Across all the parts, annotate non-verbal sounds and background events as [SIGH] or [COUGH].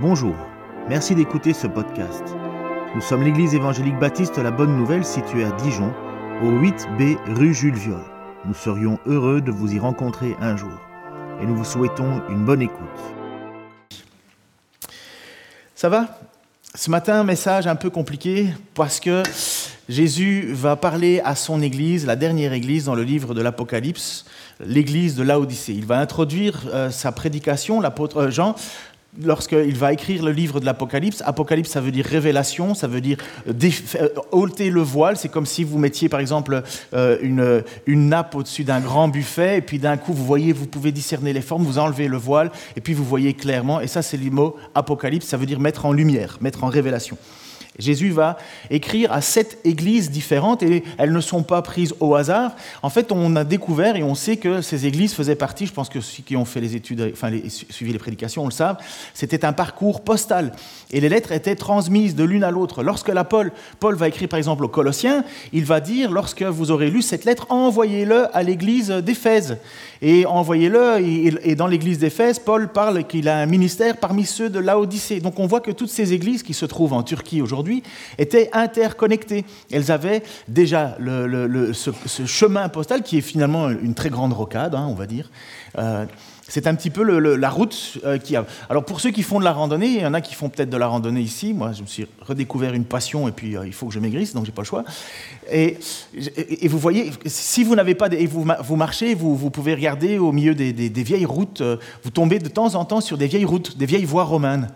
Bonjour, merci d'écouter ce podcast. Nous sommes l'église évangélique baptiste La Bonne Nouvelle située à Dijon, au 8B rue Jules Viol. Nous serions heureux de vous y rencontrer un jour et nous vous souhaitons une bonne écoute. Ça va? Ce matin, un message un peu compliqué parce que Jésus va parler à son église, la dernière église dans le livre de l'Apocalypse, l'église de Laodicée. Il va introduire euh, sa prédication, l'apôtre Jean, lorsqu'il va écrire le livre de l'Apocalypse, Apocalypse, ça veut dire révélation, ça veut dire euh, ôter le voile. C'est comme si vous mettiez, par exemple, euh, une, une nappe au-dessus d'un grand buffet, et puis d'un coup, vous voyez, vous pouvez discerner les formes, vous enlevez le voile, et puis vous voyez clairement. Et ça, c'est le mot Apocalypse, ça veut dire mettre en lumière, mettre en révélation. Jésus va écrire à sept églises différentes et elles ne sont pas prises au hasard. En fait, on a découvert et on sait que ces églises faisaient partie, je pense que ceux qui ont fait les études, enfin suivi les prédications, on le savent, c'était un parcours postal. Et les lettres étaient transmises de l'une à l'autre. Lorsque la Paul, Paul va écrire par exemple aux Colossiens, il va dire, lorsque vous aurez lu cette lettre, envoyez-le à l'église d'Éphèse. Et envoyez-le, et dans l'église d'Éphèse, Paul parle qu'il a un ministère parmi ceux de Laodicée. Donc on voit que toutes ces églises qui se trouvent en Turquie aujourd'hui étaient interconnectées. Elles avaient déjà ce, chemin postal qui est finalement une très grande rocade, hein, on va dire. Euh, c'est un petit peu la route euh, qui a. Alors pour ceux qui font de la randonnée, il y en a qui font peut-être de la randonnée ici. Moi, je me suis redécouvert une passion et puis euh, il faut que je maigrisse, donc j'ai pas le choix. Et, vous voyez, si vous n'avez pas, et vous, marchez, vous, pouvez regarder au milieu des, vieilles routes. Vous tombez de temps en temps sur des vieilles routes, des vieilles voies romaines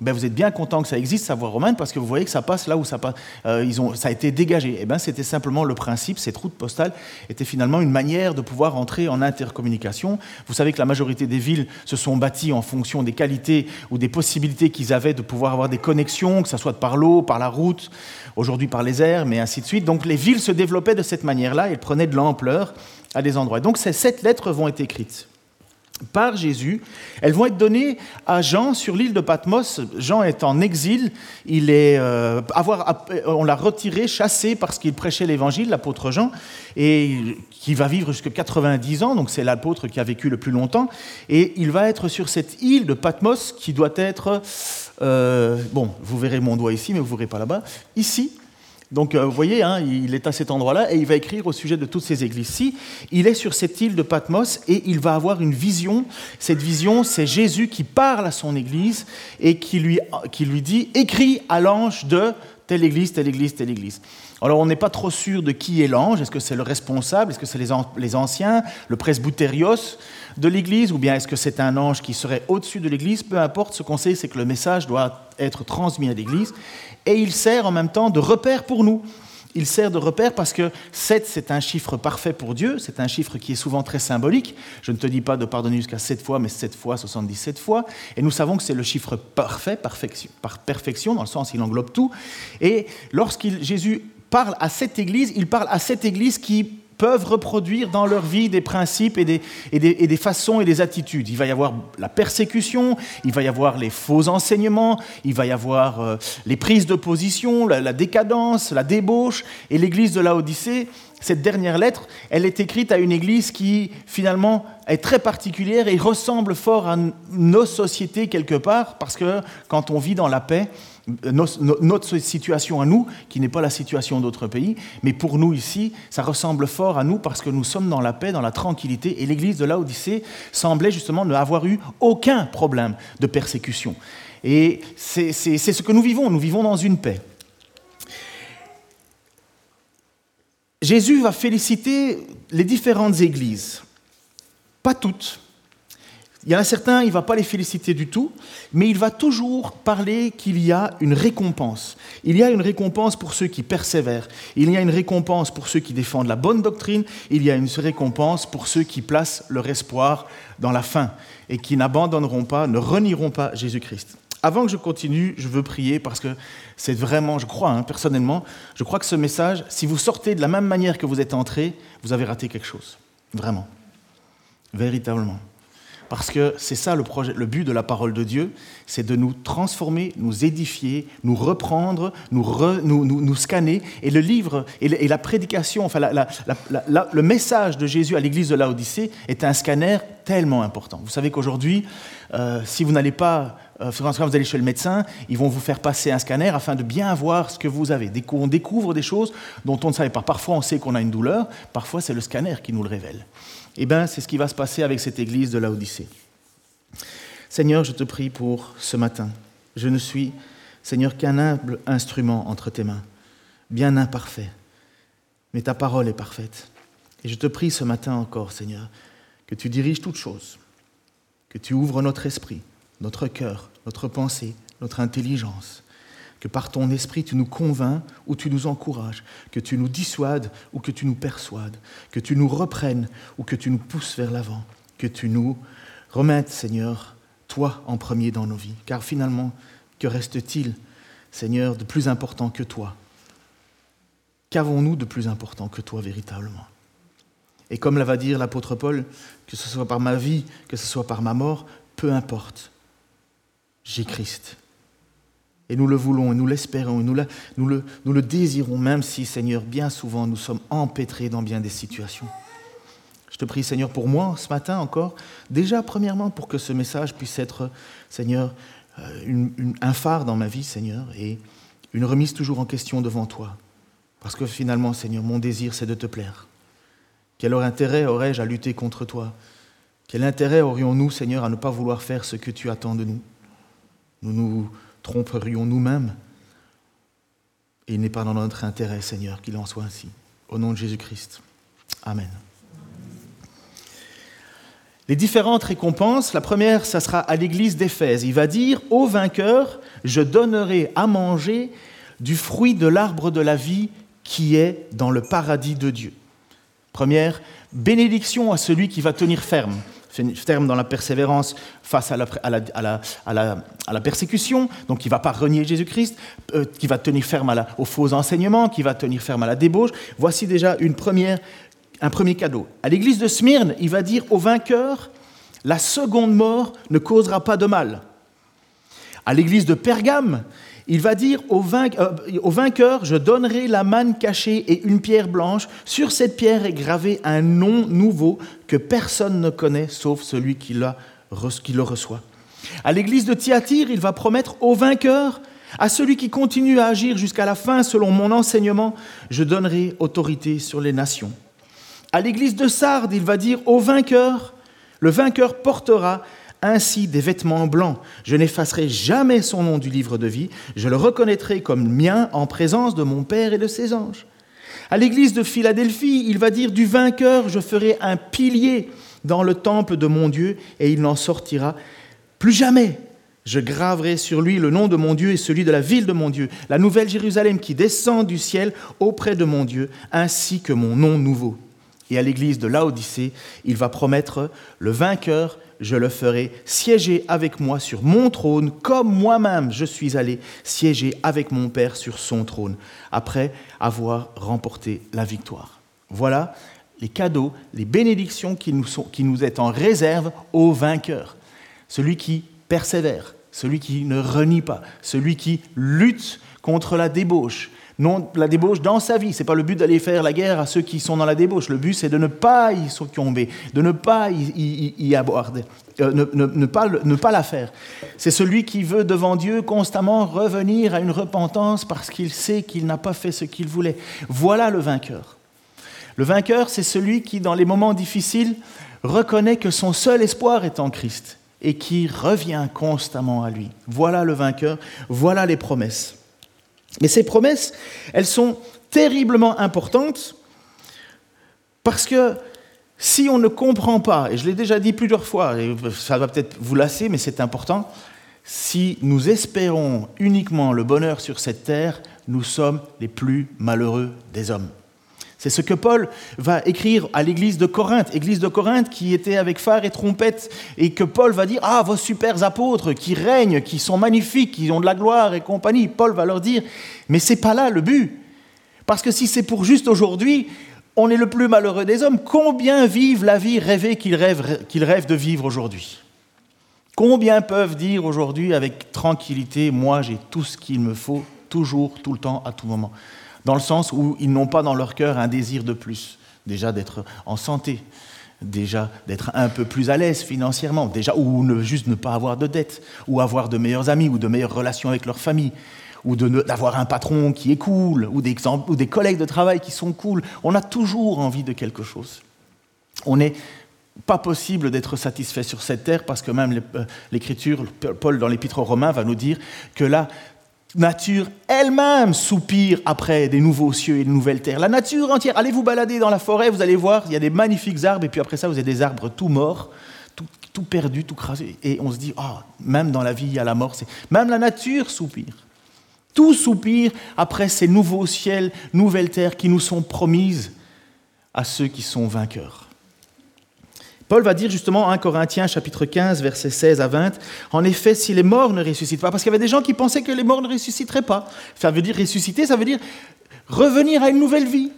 ben vous êtes bien content que ça existe, sa voie romaine, parce que vous voyez que ça passe là où ça passe. Euh, ça a été dégagé. Et eh ben, c'était simplement le principe. Cette route postale était finalement une manière de pouvoir entrer en intercommunication. Vous savez que la majorité des villes se sont bâties en fonction des qualités ou des possibilités qu'ils avaient de pouvoir avoir des connexions, que ce soit par l'eau, par la route, aujourd'hui par les airs, mais ainsi de suite. Donc les villes se développaient de cette manière-là. Elles prenaient de l'ampleur à des endroits. Donc ces sept lettres vont être écrites par Jésus. Elles vont être données à Jean sur l'île de Patmos. Jean est en exil. Il est, euh, avoir, on l'a retiré, chassé parce qu'il prêchait l'évangile, l'apôtre Jean, et qui va vivre jusqu'à 90 ans. Donc c'est l'apôtre qui a vécu le plus longtemps. Et il va être sur cette île de Patmos qui doit être, euh, bon, vous verrez mon doigt ici, mais vous ne verrez pas là-bas, ici. Donc euh, vous voyez, hein, il est à cet endroit-là et il va écrire au sujet de toutes ces églises-ci. Il est sur cette île de Patmos et il va avoir une vision. Cette vision, c'est Jésus qui parle à son église et qui lui, qui lui dit, écris à l'ange de telle église, telle église, telle église. Alors on n'est pas trop sûr de qui est l'ange, est-ce que c'est le responsable, est-ce que c'est les, anciens, le presbytérios de l'église, ou bien est-ce que c'est un ange qui serait au-dessus de l'église, peu importe, ce qu'on sait c'est que le message doit être transmis à l'église, et il sert en même temps de repère pour nous. Il sert de repère parce que 7, c'est un chiffre parfait pour Dieu, c'est un chiffre qui est souvent très symbolique. Je ne te dis pas de pardonner jusqu'à 7 fois, mais 7 fois, 77 fois. Et nous savons que c'est le chiffre parfait, perfection, par perfection, dans le sens il englobe tout. Et lorsqu'il Jésus parle à cette Église, il parle à cette Église qui peuvent reproduire dans leur vie des principes et des, et, des, façons et des attitudes. Il va y avoir la persécution, il va y avoir les faux enseignements, il va y avoir euh, les prises de position, la, décadence, la débauche. Et l'Église de Laodicée, cette dernière lettre, elle est écrite à une Église qui finalement est très particulière et ressemble fort à nos sociétés quelque part, parce que quand on vit dans la paix, notre situation à nous, qui n'est pas la situation d'autres pays, mais pour nous ici, ça ressemble fort à nous parce que nous sommes dans la paix, dans la tranquillité, et l'Église de Laodicée semblait justement ne avoir eu aucun problème de persécution. Et c'est ce que nous vivons, nous vivons dans une paix. Jésus va féliciter les différentes églises, pas toutes, il y en a certains, il ne va pas les féliciter du tout, mais il va toujours parler qu'il y a une récompense. Il y a une récompense pour ceux qui persévèrent. Il y a une récompense pour ceux qui défendent la bonne doctrine. Il y a une récompense pour ceux qui placent leur espoir dans la fin et qui n'abandonneront pas, ne renieront pas Jésus-Christ. Avant que je continue, je veux prier parce que c'est vraiment, je crois, hein, personnellement, je crois que ce message, si vous sortez de la même manière que vous êtes entré, vous avez raté quelque chose. Vraiment. Véritablement. Parce que c'est ça le, projet, le but de la parole de Dieu, c'est de nous transformer, nous édifier, nous reprendre, nous, nous, scanner. Et le livre et, la prédication, enfin le message de Jésus à l'église de Laodicée est un scanner tellement important. Vous savez qu'aujourd'hui, euh, si vous n'allez pas euh, quand vous allez chez le médecin, ils vont vous faire passer un scanner afin de bien voir ce que vous avez. On découvre des choses dont on ne savait pas. Parfois, on sait qu'on a une douleur, parfois, c'est le scanner qui nous le révèle. Eh bien, c'est ce qui va se passer avec cette église de l'Odyssée. Seigneur, je te prie pour ce matin. Je ne suis, Seigneur, qu'un humble instrument entre tes mains, bien imparfait, mais ta parole est parfaite. Et je te prie ce matin encore, Seigneur, que tu diriges toutes choses, que tu ouvres notre esprit, notre cœur, notre pensée, notre intelligence, que par ton esprit tu nous convains ou tu nous encourages, que tu nous dissuades ou que tu nous persuades, que tu nous reprennes ou que tu nous pousses vers l'avant, que tu nous remettes, Seigneur, toi en premier dans nos vies. Car finalement, que reste-t-il, Seigneur, de plus important que toi? Qu'avons-nous de plus important que toi véritablement? Et comme la va dire l'apôtre Paul, que ce soit par ma vie, que ce soit par ma mort, peu importe, j'ai Christ. Et nous le voulons, et nous l'espérons, et nous, le désirons, même si, Seigneur, bien souvent, nous sommes empêtrés dans bien des situations. Je te prie, Seigneur, pour moi, ce matin encore, déjà, premièrement, pour que ce message puisse être, Seigneur, euh, un phare dans ma vie, Seigneur, et une remise toujours en question devant toi. Parce que finalement, Seigneur, mon désir, c'est de te plaire. Quel intérêt aurais-je à lutter contre toi? Quel intérêt aurions-nous, Seigneur, à ne pas vouloir faire ce que tu attends de nous? Nous nous tromperions nous-mêmes. Et il n'est pas dans notre intérêt, Seigneur, qu'il en soit ainsi. Au nom de Jésus-Christ. Amen. Les différentes récompenses, la première, ça sera à l'église d'Éphèse. Il va dire, Au vainqueur, je donnerai à manger du fruit de l'arbre de la vie qui est dans le paradis de Dieu. Première, bénédiction à celui qui va tenir ferme ferme dans la persévérance face à la, persécution, donc qui ne va pas renier Jésus-Christ, euh, qui va tenir ferme aux faux enseignements, qui va tenir ferme à la débauche. Voici déjà un premier cadeau. À l'église de Smyrne, il va dire au vainqueur, la seconde mort ne causera pas de mal. À l'église de Pergame, il va dire euh, au, vainqueur, je donnerai la manne cachée et une pierre blanche. Sur cette pierre est gravé un nom nouveau que personne ne connaît sauf celui qui, le reçoit. À l'église de Thyatire, il va promettre au vainqueur, à celui qui continue à agir jusqu'à la fin selon mon enseignement, je donnerai autorité sur les nations. À l'église de Sardes, il va dire au vainqueur, le vainqueur portera ainsi des vêtements blancs. Je n'effacerai jamais son nom du livre de vie, je le reconnaîtrai comme mien en présence de mon Père et de ses anges. À l'église de Philadelphie, il va dire du vainqueur, je ferai un pilier dans le temple de mon Dieu et il n'en sortira plus jamais. Je graverai sur lui le nom de mon Dieu et celui de la ville de mon Dieu, la nouvelle Jérusalem qui descend du ciel auprès de mon Dieu, ainsi que mon nom nouveau. Et à l'église de Laodicée, il va promettre le vainqueur je le ferai siéger avec moi sur mon trône, comme moi-même je suis allé siéger avec mon Père sur son trône, après avoir remporté la victoire. Voilà les cadeaux, les bénédictions qui nous, sont, qui nous est en réserve au vainqueur. Celui qui persévère, celui qui ne renie pas, celui qui lutte contre la débauche, non la débauche dans sa vie. Ce n'est pas le but d'aller faire la guerre à ceux qui sont dans la débauche. Le but, c'est de ne pas y succomber, de ne pas y, aborder, euh, ne pas la faire. C'est celui qui veut devant Dieu constamment revenir à une repentance parce qu'il sait qu'il n'a pas fait ce qu'il voulait. Voilà le vainqueur. Le vainqueur, c'est celui qui, dans les moments difficiles, reconnaît que son seul espoir est en Christ et qui revient constamment à lui. Voilà le vainqueur, voilà les promesses. Mais ces promesses, elles sont terriblement importantes parce que si on ne comprend pas, et je l'ai déjà dit plusieurs fois, et ça va peut-être vous lasser, mais c'est important, si nous espérons uniquement le bonheur sur cette terre, nous sommes les plus malheureux des hommes. C'est ce que Paul va écrire à l'église de Corinthe, église de Corinthe qui était avec phare et trompette, et que Paul va dire Ah, vos super apôtres qui règnent, qui sont magnifiques, qui ont de la gloire et compagnie. Paul va leur dire Mais c'est pas là le but. Parce que si c'est pour juste aujourd'hui, on est le plus malheureux des hommes. Combien vivent la vie rêvée qu'ils rêvent, qu'ils rêvent de vivre aujourd'hui? Combien peuvent dire aujourd'hui avec tranquillité Moi, j'ai tout ce qu'il me faut, toujours, tout le temps, à tout moment? Dans le sens où ils n'ont pas dans leur cœur un désir de plus, déjà d'être en santé, déjà d'être un peu plus à l'aise financièrement, déjà, ou ne, juste ne pas avoir de dettes, ou avoir de meilleurs amis, ou de meilleures relations avec leur famille, ou d'avoir un patron qui est cool, ou des, ou des collègues de travail qui sont cool. On a toujours envie de quelque chose. On n'est pas possible d'être satisfait sur cette terre parce que même euh, l'Écriture, Paul dans l'Épître aux Romains va nous dire que la nature elle-même soupire après des nouveaux cieux et de nouvelles terres. La nature entière. Allez vous balader dans la forêt, vous allez voir, il y a des magnifiques arbres et puis après ça, vous avez des arbres tout morts, tout, tout perdus, tout crasés. Et on se dit, oh, même dans la vie, il y a la mort. Même la nature soupire. Tout soupire après ces nouveaux ciels, nouvelles terres qui nous sont promises à ceux qui sont vainqueurs. Paul va dire justement en 1 Corinthiens chapitre 15 versets 16 à 20, en effet si les morts ne ressuscitent pas, parce qu'il y avait des gens qui pensaient que les morts ne ressusciteraient pas. Ça veut dire ressusciter, ça veut dire revenir à une nouvelle vie.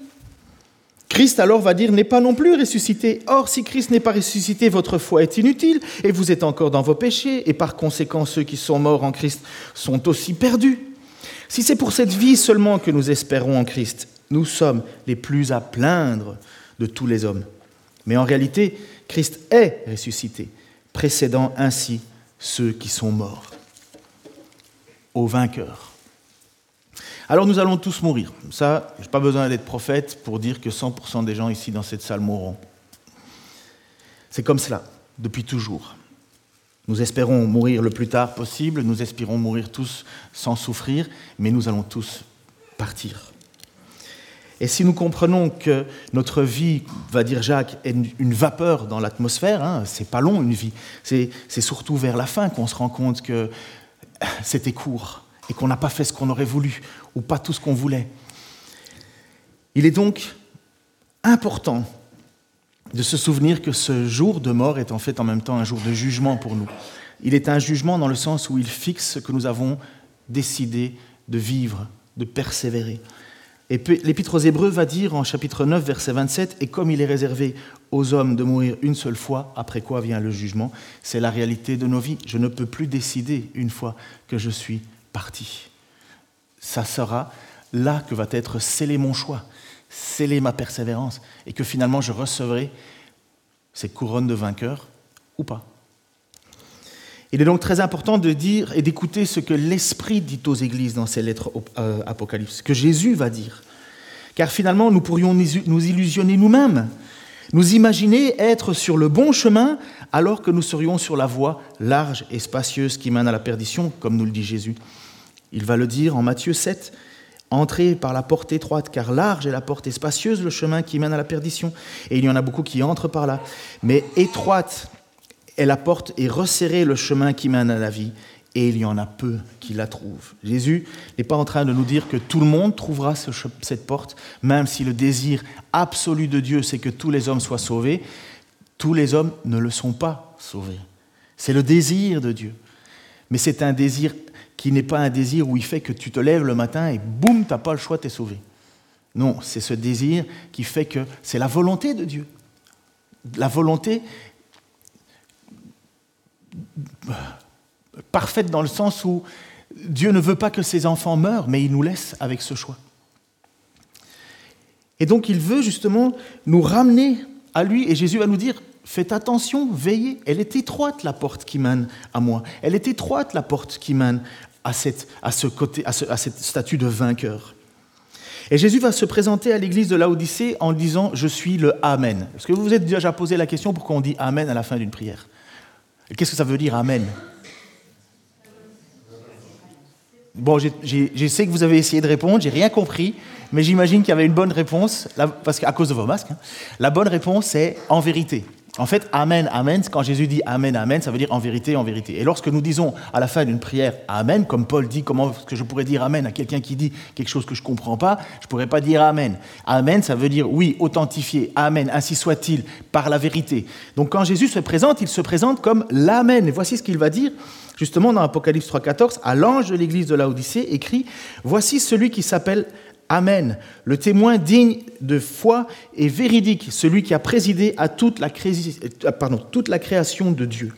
Christ alors va dire n'est pas non plus ressuscité. Or, si Christ n'est pas ressuscité, votre foi est inutile et vous êtes encore dans vos péchés, et par conséquent ceux qui sont morts en Christ sont aussi perdus. Si c'est pour cette vie seulement que nous espérons en Christ, nous sommes les plus à plaindre de tous les hommes. Mais en réalité, Christ est ressuscité, précédant ainsi ceux qui sont morts. Au vainqueur. Alors nous allons tous mourir. Ça, je n'ai pas besoin d'être prophète pour dire que 100% des gens ici dans cette salle mourront. C'est comme cela, depuis toujours. Nous espérons mourir le plus tard possible, nous espérons mourir tous sans souffrir, mais nous allons tous partir. Et si nous comprenons que notre vie, va dire Jacques, est une vapeur dans l'atmosphère, hein, c'est pas long une vie, c'est surtout vers la fin qu'on se rend compte que [LAUGHS] c'était court et qu'on n'a pas fait ce qu'on aurait voulu ou pas tout ce qu'on voulait. Il est donc important de se souvenir que ce jour de mort est en fait en même temps un jour de jugement pour nous. Il est un jugement dans le sens où il fixe ce que nous avons décidé de vivre, de persévérer. Et l'Épître aux Hébreux va dire en chapitre 9, verset 27, Et comme il est réservé aux hommes de mourir une seule fois, après quoi vient le jugement, c'est la réalité de nos vies. Je ne peux plus décider une fois que je suis parti. Ça sera là que va être scellé mon choix sceller ma persévérance et que finalement je recevrai ces couronnes de vainqueur ou pas. Il est donc très important de dire et d'écouter ce que l'Esprit dit aux églises dans ces lettres euh, Apocalypse, que Jésus va dire. Car finalement, nous pourrions nous illusionner nous-mêmes, nous imaginer être sur le bon chemin alors que nous serions sur la voie large et spacieuse qui mène à la perdition, comme nous le dit Jésus. Il va le dire en Matthieu 7, Entrez par la porte étroite, car large est la porte et spacieuse le chemin qui mène à la perdition. Et il y en a beaucoup qui entrent par là. Mais étroite est la porte et resserré le chemin qui mène à la vie. Et il y en a peu qui la trouvent. Jésus n'est pas en train de nous dire que tout le monde trouvera cette porte, même si le désir absolu de Dieu, c'est que tous les hommes soient sauvés. Tous les hommes ne le sont pas sauvés. C'est le désir de Dieu. Mais c'est un désir qui n'est pas un désir où il fait que tu te lèves le matin et boum, tu n'as pas le choix, tu es sauvé. Non, c'est ce désir qui fait que c'est la volonté de Dieu. La volonté parfaite dans le sens où Dieu ne veut pas que ses enfants meurent, mais il nous laisse avec ce choix. Et donc il veut justement nous ramener à lui, et Jésus va nous dire, Faites attention, veillez. Elle est étroite la porte qui mène à moi. Elle est étroite la porte qui mène à, cette, à, ce côté, à, ce, à cette statut de vainqueur. Et Jésus va se présenter à l'église de Laodicée en disant Je suis le Amen. Est-ce que vous vous êtes déjà posé la question pourquoi on dit Amen à la fin d'une prière? Qu'est-ce que ça veut dire Amen? Bon, je sais que vous avez essayé de répondre, j'ai rien compris, mais j'imagine qu'il y avait une bonne réponse, parce qu'à cause de vos masques. Hein. La bonne réponse c'est en vérité. En fait, Amen, Amen, quand Jésus dit Amen, Amen, ça veut dire en vérité, en vérité. Et lorsque nous disons à la fin d'une prière Amen, comme Paul dit, comment est-ce que je pourrais dire Amen à quelqu'un qui dit quelque chose que je ne comprends pas Je ne pourrais pas dire Amen. Amen, ça veut dire oui, authentifié. Amen, ainsi soit-il, par la vérité. Donc quand Jésus se présente, il se présente comme l'Amen. Et voici ce qu'il va dire justement dans Apocalypse 3.14 à l'ange de l'église de Laodicée, écrit Voici celui qui s'appelle Amen. Le témoin digne de foi et véridique, celui qui a présidé à toute la, euh, toute la création de Dieu.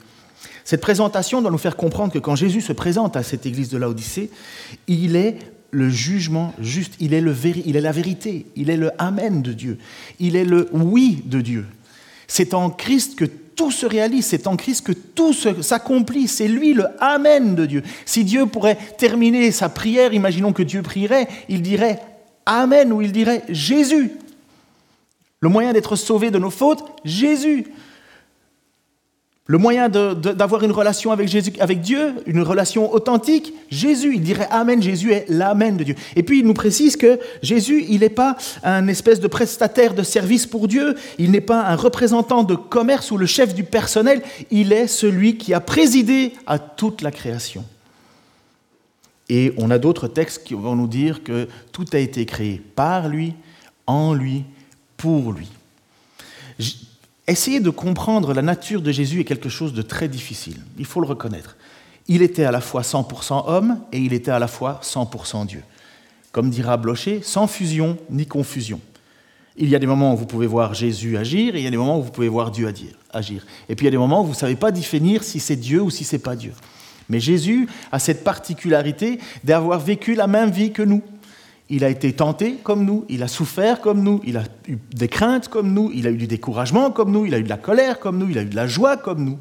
Cette présentation doit nous faire comprendre que quand Jésus se présente à cette église de l'Odyssée, il est le jugement juste, il est, le il est la vérité, il est le Amen de Dieu, il est le oui de Dieu. C'est en Christ que tout se réalise, c'est en Christ que tout s'accomplit, c'est lui le Amen de Dieu. Si Dieu pourrait terminer sa prière, imaginons que Dieu prierait, il dirait Amen ou il dirait Jésus. Le moyen d'être sauvé de nos fautes, Jésus. Le moyen d'avoir une relation avec, Jésus, avec Dieu, une relation authentique, Jésus. Il dirait Amen, Jésus est l'Amen de Dieu. Et puis il nous précise que Jésus, il n'est pas un espèce de prestataire de service pour Dieu, il n'est pas un représentant de commerce ou le chef du personnel, il est celui qui a présidé à toute la création. Et on a d'autres textes qui vont nous dire que tout a été créé par lui, en lui, pour lui. Essayer de comprendre la nature de Jésus est quelque chose de très difficile, il faut le reconnaître. Il était à la fois 100% homme et il était à la fois 100% Dieu. Comme dira Blocher, sans fusion ni confusion. Il y a des moments où vous pouvez voir Jésus agir et il y a des moments où vous pouvez voir Dieu agir. Et puis il y a des moments où vous ne savez pas définir si c'est Dieu ou si c'est pas Dieu. Mais Jésus a cette particularité d'avoir vécu la même vie que nous. Il a été tenté comme nous, il a souffert comme nous, il a eu des craintes comme nous, il a eu du découragement comme nous, il a eu de la colère comme nous, il a eu de la joie comme nous.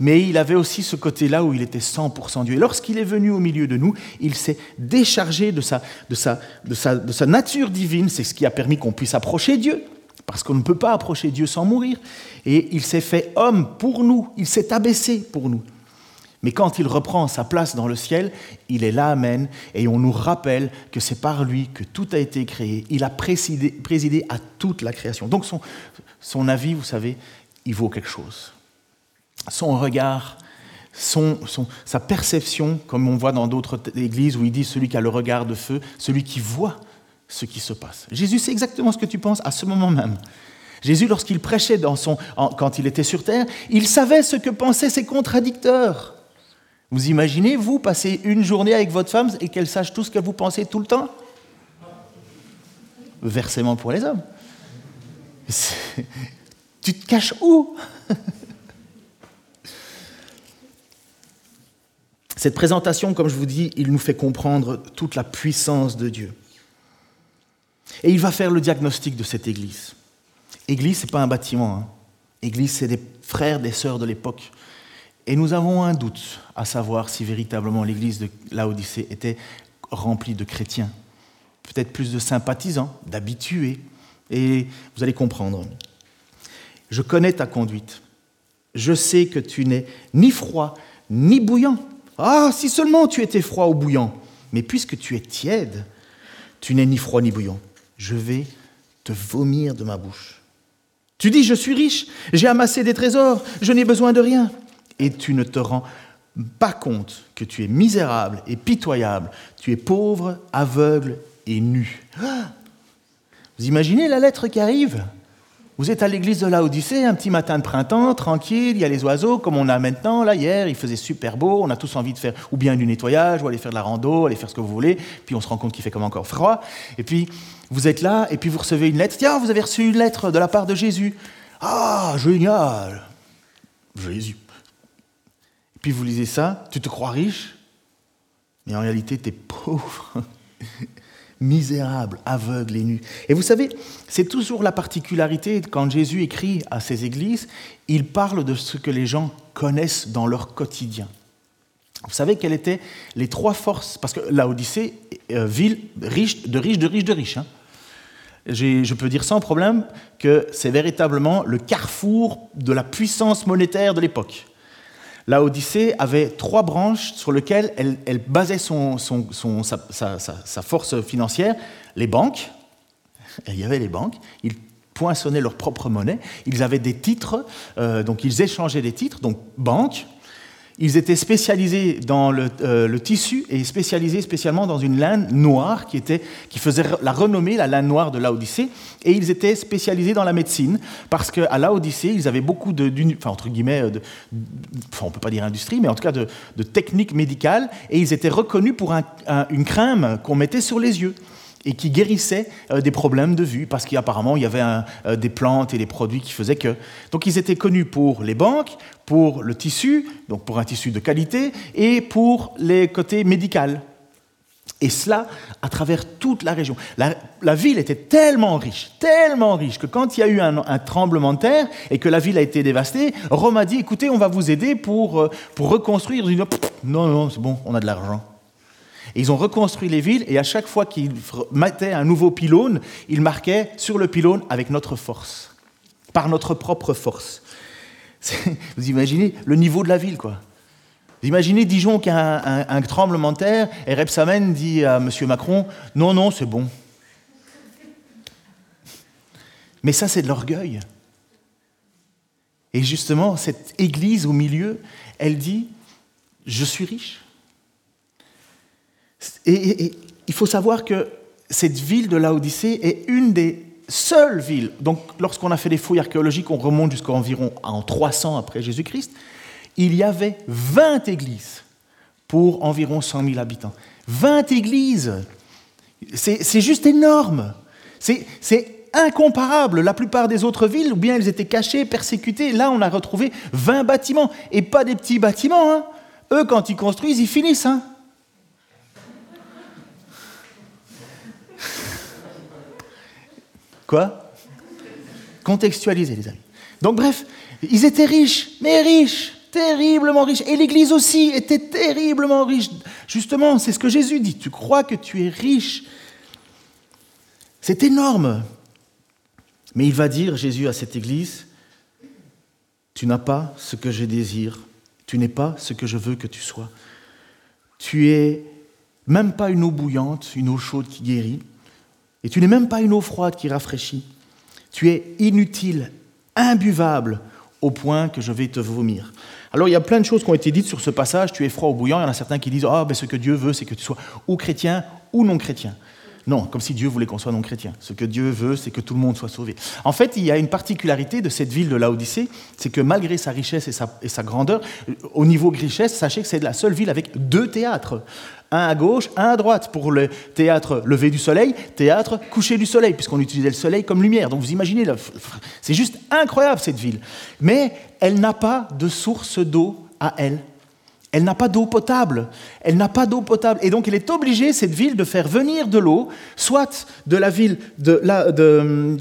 Mais il avait aussi ce côté-là où il était 100% Dieu. Et lorsqu'il est venu au milieu de nous, il s'est déchargé de sa, de, sa, de, sa, de sa nature divine. C'est ce qui a permis qu'on puisse approcher Dieu, parce qu'on ne peut pas approcher Dieu sans mourir. Et il s'est fait homme pour nous, il s'est abaissé pour nous. Mais quand il reprend sa place dans le ciel, il est là, Amen, et on nous rappelle que c'est par lui que tout a été créé. Il a présidé, à toute la création. Donc son, avis, vous savez, il vaut quelque chose. Son regard, sa perception, comme on voit dans d'autres églises où il dit celui qui a le regard de feu, celui qui voit ce qui se passe. Jésus sait exactement ce que tu penses à ce moment même. Jésus, lorsqu'il prêchait dans son, quand il était sur terre, il savait ce que pensaient ses contradicteurs. Vous imaginez, vous, passer une journée avec votre femme et qu'elle sache tout ce que vous pensez tout le temps? Versement pour les hommes. Tu te caches où? Cette présentation, comme je vous dis, il nous fait comprendre toute la puissance de Dieu. Et il va faire le diagnostic de cette Église. Église, ce n'est pas un bâtiment. Hein. Église, c'est des frères, des sœurs de l'époque. Et nous avons un doute à savoir si véritablement l'église de Laodicée était remplie de chrétiens, peut-être plus de sympathisants, d'habitués. Et vous allez comprendre. Je connais ta conduite. Je sais que tu n'es ni froid ni bouillant. Ah, si seulement tu étais froid ou bouillant. Mais puisque tu es tiède, tu n'es ni froid ni bouillant. Je vais te vomir de ma bouche. Tu dis, je suis riche, j'ai amassé des trésors, je n'ai besoin de rien et tu ne te rends pas compte que tu es misérable et pitoyable, tu es pauvre, aveugle et nu. Vous imaginez la lettre qui arrive? Vous êtes à l'église de la Odyssée, un petit matin de printemps, tranquille, il y a les oiseaux comme on a maintenant. Là, hier, il faisait super beau, on a tous envie de faire ou bien du nettoyage, ou aller faire de la rando, aller faire ce que vous voulez. Puis on se rend compte qu'il fait comme encore froid. Et puis vous êtes là, et puis vous recevez une lettre. Tiens, vous avez reçu une lettre de la part de Jésus. Ah, génial Jésus. Puis vous lisez ça, tu te crois riche, mais en réalité, tu es [LAUGHS] pauvre, misérable, aveugle et nu. Et vous savez, c'est toujours la particularité, quand Jésus écrit à ces églises, il parle de ce que les gens connaissent dans leur quotidien. Vous savez quelles étaient les trois forces? Parce que la Odyssée, euh, ville riche, de riches, de riches, de riches. Hein. Je peux dire sans problème que c'est véritablement le carrefour de la puissance monétaire de l'époque. La Odyssée avait trois branches sur lesquelles elle, basait sa, force financière. Les banques, il y avait les banques, ils poinçonnaient leur propre monnaie, ils avaient des titres, euh, donc ils échangeaient des titres, donc banques, ils étaient spécialisés dans euh, le, tissu et spécialisés spécialement dans une laine noire qui, était, qui faisait la renommée, la laine noire de Laodicée. Et ils étaient spécialisés dans la médecine parce qu'à Laodicée, ils avaient beaucoup de, enfin, entre guillemets, enfin, on peut pas dire industrie, mais en tout cas de, techniques médicales. Et ils étaient reconnus pour une crème qu'on mettait sur les yeux et qui guérissait euh, des problèmes de vue, parce qu'apparemment il y avait euh, des plantes et des produits qui faisaient que. Donc ils étaient connus pour les banques, pour le tissu, donc pour un tissu de qualité, et pour les côtés médicaux. Et cela à travers toute la région. La, ville était tellement riche, tellement riche, que quand il y a eu un, tremblement de terre et que la ville a été dévastée, Rome a dit, écoutez, on va vous aider pour, euh, pour reconstruire. Une... Non, non, c'est bon, on a de l'argent. Et ils ont reconstruit les villes et à chaque fois qu'ils mettaient un nouveau pylône, ils marquaient sur le pylône avec notre force, par notre propre force. Vous imaginez le niveau de la ville, quoi. Vous imaginez Dijon qui a un, tremblement de terre et Repsamen dit à M. Macron Non, non, c'est bon. Mais ça, c'est de l'orgueil. Et justement, cette église au milieu, elle dit Je suis riche. Et, il faut savoir que cette ville de Laodicée est une des seules villes. Donc, lorsqu'on a fait des fouilles archéologiques, on remonte jusqu'à environ en 300 après Jésus-Christ il y avait 20 églises pour environ 100 000 habitants. 20 églises C'est juste énorme C'est incomparable. La plupart des autres villes, ou bien elles étaient cachées, persécutées. Là, on a retrouvé 20 bâtiments. Et pas des petits bâtiments. Hein. Eux, quand ils construisent, ils finissent. Hein. Quoi Contextualiser, les amis. Donc, bref, ils étaient riches, mais riches terriblement riche. Et l'Église aussi était terriblement riche. Justement, c'est ce que Jésus dit. Tu crois que tu es riche? C'est énorme. Mais il va dire, Jésus, à cette Église, tu n'as pas ce que je désire. Tu n'es pas ce que je veux que tu sois. Tu es même pas une eau bouillante, une eau chaude qui guérit. Et tu n'es même pas une eau froide qui rafraîchit. Tu es inutile, imbuvable, au point que je vais te vomir. Alors il y a plein de choses qui ont été dites sur ce passage, tu es froid ou bouillant, il y en a certains qui disent, ah ben ce que Dieu veut, c'est que tu sois ou chrétien ou non chrétien. Non, comme si Dieu voulait qu'on soit non chrétien. Ce que Dieu veut, c'est que tout le monde soit sauvé. En fait, il y a une particularité de cette ville de Laodicée, c'est que malgré sa richesse et sa, grandeur, au niveau richesse, sachez que c'est la seule ville avec deux théâtres un à gauche, un à droite, pour le théâtre lever du soleil, théâtre coucher du soleil, puisqu'on utilisait le soleil comme lumière. Donc vous imaginez, c'est juste incroyable cette ville. Mais elle n'a pas de source d'eau à elle. Elle n'a pas d'eau potable. Elle n'a pas d'eau potable. Et donc, elle est obligée, cette ville, de faire venir de l'eau, soit de la ville de.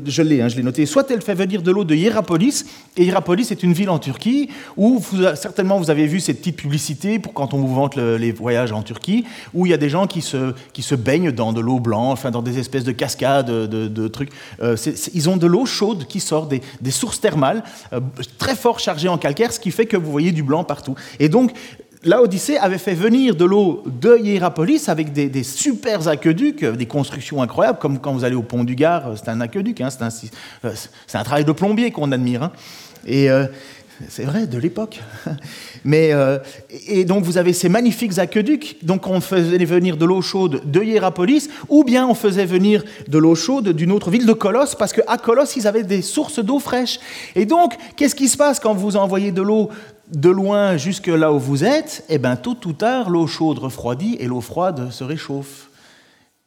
Je l'ai, hein, je l'ai noté, soit elle fait venir de l'eau de Hierapolis. Et Hierapolis est une ville en Turquie où, certainement, vous avez vu cette petite publicité pour quand on vous vante les voyages en Turquie, où il y a des gens qui se, baignent dans de l'eau blanche, enfin, dans des espèces de cascades, de, trucs. Euh, ils ont de l'eau chaude qui sort des, des sources thermales, euh, très fort chargées en calcaire, ce qui fait que vous voyez du blanc partout. Et donc, l'Odyssée avait fait venir de l'eau de Hierapolis avec des, des, super aqueducs, des constructions incroyables, comme quand vous allez au pont du Gard, c'est un aqueduc, hein, euh, c'est un, travail de plombier qu'on admire. Hein. Et euh, c'est vrai, de l'époque. [LAUGHS] Mais, euh, et donc vous avez ces magnifiques aqueducs, donc on faisait venir de l'eau chaude de Hierapolis, ou bien on faisait venir de l'eau chaude d'une autre ville de Colosse, parce qu'à Colosse, ils avaient des sources d'eau fraîche. Et donc, qu'est-ce qui se passe quand vous envoyez de l'eau de loin jusque là où vous êtes, eh bien, tôt ou tard, l'eau chaude refroidit et l'eau froide se réchauffe.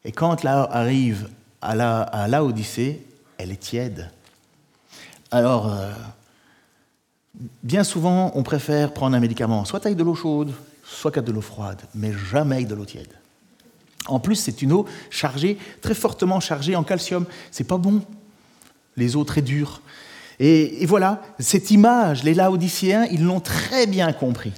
Et quand là arrive à la, à elle est tiède. Alors, euh, bien souvent, on préfère prendre un médicament, soit avec de l'eau chaude, soit avec de l'eau froide, mais jamais avec de l'eau tiède. En plus, c'est une eau chargée, très fortement chargée en calcium. C'est pas bon. Les eaux très dures. Et, voilà, cette image, les Laodicéens, ils l'ont très bien compris.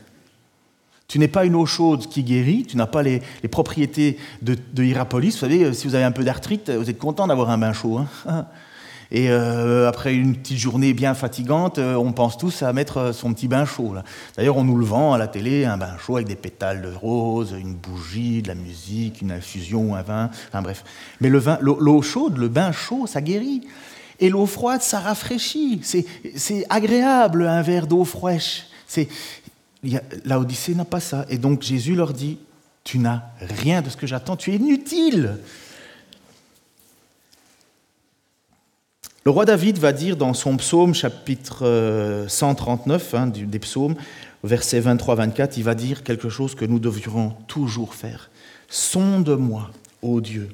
Tu n'es pas une eau chaude qui guérit, tu n'as pas les, propriétés de, Hierapolis. Vous savez, euh, si vous avez un peu d'arthrite, vous êtes content d'avoir un bain chaud. Hein. [LAUGHS] et euh, après une petite journée bien fatigante, euh, on pense tous à mettre son petit bain chaud. D'ailleurs, on nous le vend à la télé, un bain chaud avec des pétales de rose, une bougie, de la musique, une infusion, un vin, enfin bref. Mais l'eau chaude, le bain chaud, ça guérit. Et l'eau froide, ça rafraîchit. C'est agréable un verre d'eau fraîche. L'Odyssée n'a pas ça. Et donc Jésus leur dit, tu n'as rien de ce que j'attends, tu es inutile. Le roi David va dire dans son psaume, chapitre 139 euh, hein, des psaumes, versets 23-24, il va dire quelque chose que nous devrions toujours faire. Sonde-moi, ô Dieu,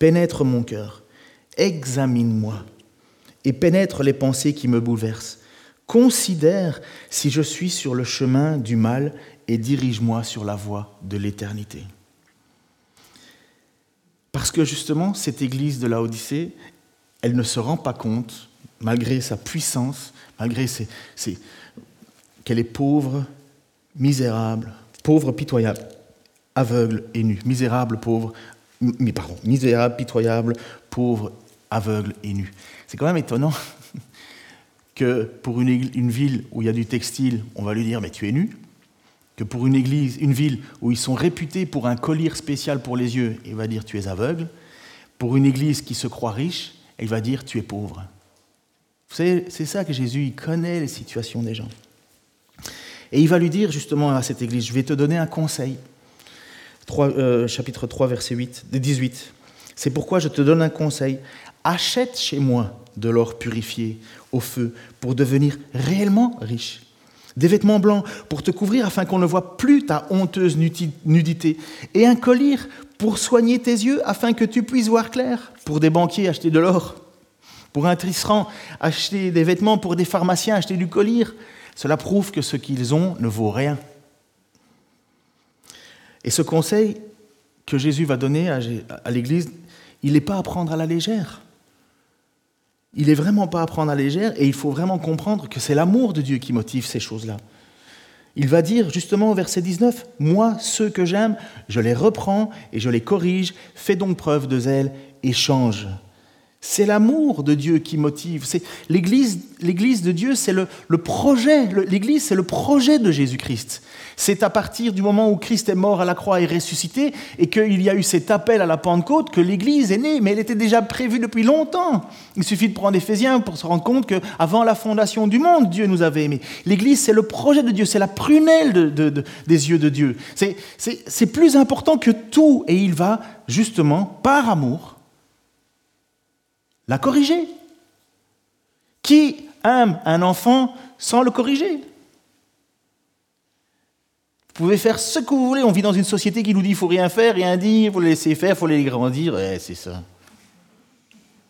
pénètre mon cœur, examine-moi et pénètre les pensées qui me bouleversent. Considère si je suis sur le chemin du mal et dirige-moi sur la voie de l'éternité. Parce que justement, cette église de la Odyssée, elle ne se rend pas compte, malgré sa puissance, malgré qu'elle est pauvre, misérable, pauvre, pitoyable, aveugle et nu. Misérable, pauvre, pardon, misérable, pitoyable, pauvre, aveugle et nu. C'est quand même étonnant [LAUGHS] que pour une, une, ville où il y a du textile, on va lui dire mais tu es nu, que pour une église, une ville où ils sont réputés pour un collier spécial pour les yeux, il va dire tu es aveugle. Pour une église qui se croit riche, il va dire tu es pauvre. Vous savez, c'est ça que Jésus, il connaît les situations des gens. Et il va lui dire justement à cette église, je vais te donner un conseil. 3, euh, chapitre 3, verset 8, 18. C'est pourquoi je te donne un conseil. Achète chez moi de l'or purifié au feu pour devenir réellement riche. Des vêtements blancs pour te couvrir afin qu'on ne voit plus ta honteuse nudité. Et un collier pour soigner tes yeux afin que tu puisses voir clair. Pour des banquiers, acheter de l'or. Pour un tisserand, acheter des vêtements. Pour des pharmaciens, acheter du collier. Cela prouve que ce qu'ils ont ne vaut rien. Et ce conseil que Jésus va donner à l'Église, il n'est pas à prendre à la légère. Il n'est vraiment pas à prendre à légère et il faut vraiment comprendre que c'est l'amour de Dieu qui motive ces choses-là. Il va dire justement au verset 19, Moi, ceux que j'aime, je les reprends et je les corrige, fais donc preuve de zèle et change. C'est l'amour de Dieu qui motive. C'est l'Église, de Dieu, c'est le, projet. L'Église, c'est le projet de Jésus-Christ. C'est à partir du moment où Christ est mort à la croix et ressuscité, et qu'il y a eu cet appel à la Pentecôte, que l'Église est née. Mais elle était déjà prévue depuis longtemps. Il suffit de prendre Éphésiens pour se rendre compte qu'avant la fondation du monde, Dieu nous avait aimés. L'Église, c'est le projet de Dieu, c'est la prunelle des yeux de Dieu. C'est plus important que tout, et il va justement, par amour, la corriger. Qui aime un enfant sans le corriger? Vous pouvez faire ce que vous voulez. On vit dans une société qui nous dit qu'il faut rien faire, rien dire, il faut les laisser faire, il faut les grandir. c'est ça.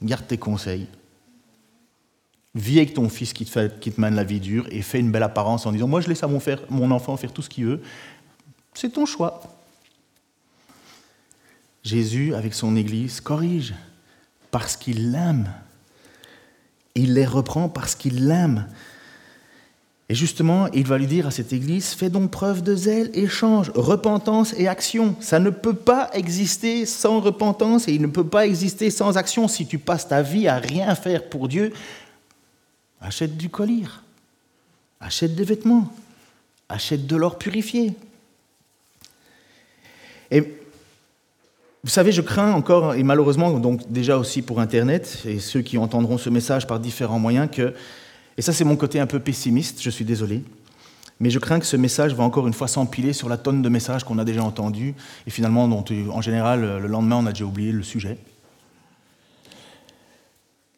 Garde tes conseils. Vis avec ton fils qui te, fait, qui te mène la vie dure et fais une belle apparence en disant Moi, je laisse à mon, mon enfant faire tout ce qu'il veut. C'est ton choix. Jésus, avec son Église, corrige parce qu'il l'aime. Il les reprend parce qu'il l'aime. Et justement, il va lui dire à cette église, fais donc preuve de zèle, échange, repentance et action. Ça ne peut pas exister sans repentance et il ne peut pas exister sans action. Si tu passes ta vie à rien faire pour Dieu, achète du collier, achète des vêtements, achète de l'or purifié. Et vous savez, je crains encore, et malheureusement, donc déjà aussi pour Internet, et ceux qui entendront ce message par différents moyens, que, et ça c'est mon côté un peu pessimiste, je suis désolé, mais je crains que ce message va encore une fois s'empiler sur la tonne de messages qu'on a déjà entendus, et finalement, dont, en général, le lendemain, on a déjà oublié le sujet.